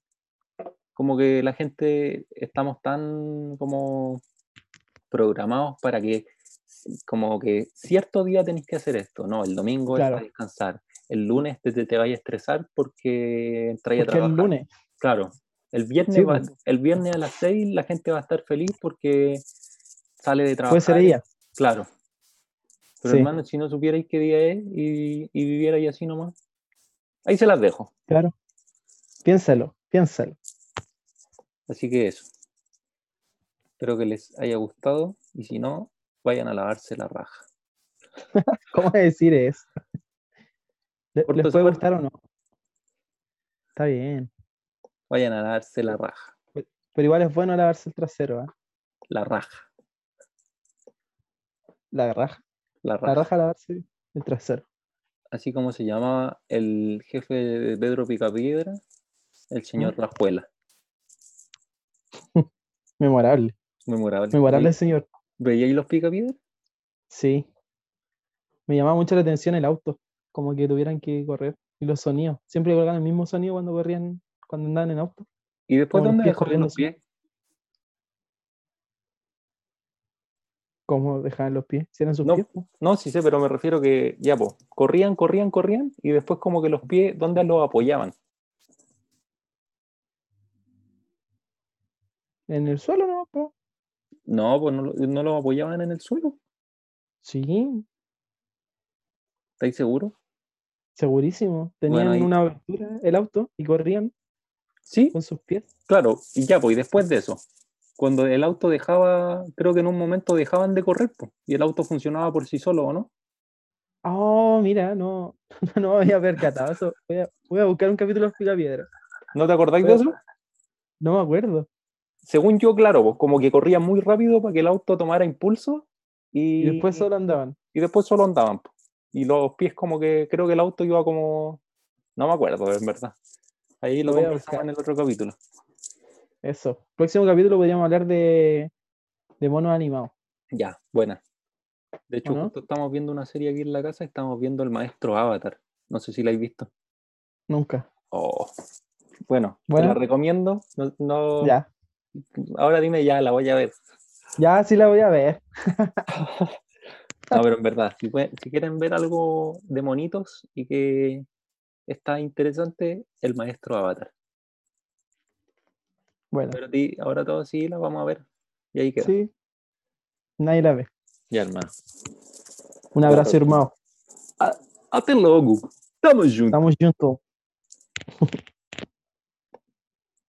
como que la gente estamos tan como programados para que como que cierto día tenéis que hacer esto, no, el domingo es Claro. para descansar, el lunes te, te, te vayas a estresar porque entráis a Porque el trabajar. lunes. Claro, el viernes, Sí, va- pues. el viernes a las 6 la gente va a estar feliz porque sale de trabajar. Puede ser ella. Claro. Pero Sí. hermano, si no supierais qué día es y, y vivierais así nomás, ahí se las dejo. Claro. Piénsalo, piénsalo. Así que eso. Espero que les haya gustado y si no, vayan a lavarse la raja. ¿Cómo decir eso? ¿Le- Corto ¿Les puede gustar o no? Está bien. Vayan a lavarse la raja. Pero igual es bueno lavarse el trasero, ¿ah? La raja. La raja. La La raja. raja lavarse el trasero. Así como se llamaba el jefe de Pedro Picapiedra, el señor Rajuela. Memorable. Memorable. Memorable, ¿Veí- señor. ¿Veíais los Picapiedra? Sí. Me llamaba mucho la atención el auto. como que tuvieran que correr. Y los sonidos, siempre colocaban el mismo sonido cuando corrían, cuando andaban en auto. ¿Y después Como los dónde pies dejaban los pies? como dejaban los pies, si eran sus No. pies. No, sí sé, pero me refiero que ya, pues, corrían, corrían, corrían, y después como que los pies, ¿dónde los apoyaban? En el suelo, ¿no? po? No, pues no, lo- no apoyaban en el suelo. Sí, ¿Estáis seguros? segurísimo. Tenían ahí- una abertura el auto y corrían Sí, con sus pies. claro, y ya, pues, y después de eso, cuando el auto dejaba, creo que en un momento dejaban de correr, pues, y el auto funcionaba por sí solo, ¿o no? Oh, mira, no, no me había percatado eso. Voy a, voy a buscar un capítulo de Picapiedra. ¿No te acordáis de eso? No me acuerdo. Según yo, claro, pues como que corrían muy rápido para que el auto tomara impulso y, Y después solo andaban. y después solo andaban. po. Y los pies como que creo que el auto iba como... No me acuerdo, en verdad. Ahí lo Lo voy a en el otro capítulo. Eso. Próximo capítulo podríamos hablar de, de monos animados. Ya, buena. De hecho, justo estamos viendo una serie aquí en la casa, estamos viendo El Maestro Avatar. No sé si la habéis visto. Nunca. Oh. Bueno, te Bueno. la recomiendo. No, no- Ya. Ahora dime ya, la voy a ver. Ya sí la voy a ver. No, pero en verdad, si, quieren ver algo de monitos y que está interesante, El Maestro Avatar. Bueno, Pero a ti, ahora todos sí la vamos a ver. Y ahí queda. sí. Nadie la ve. Ya, hermano. Un abrazo, hermano. Até logo. Tamo junto. Estamos juntos.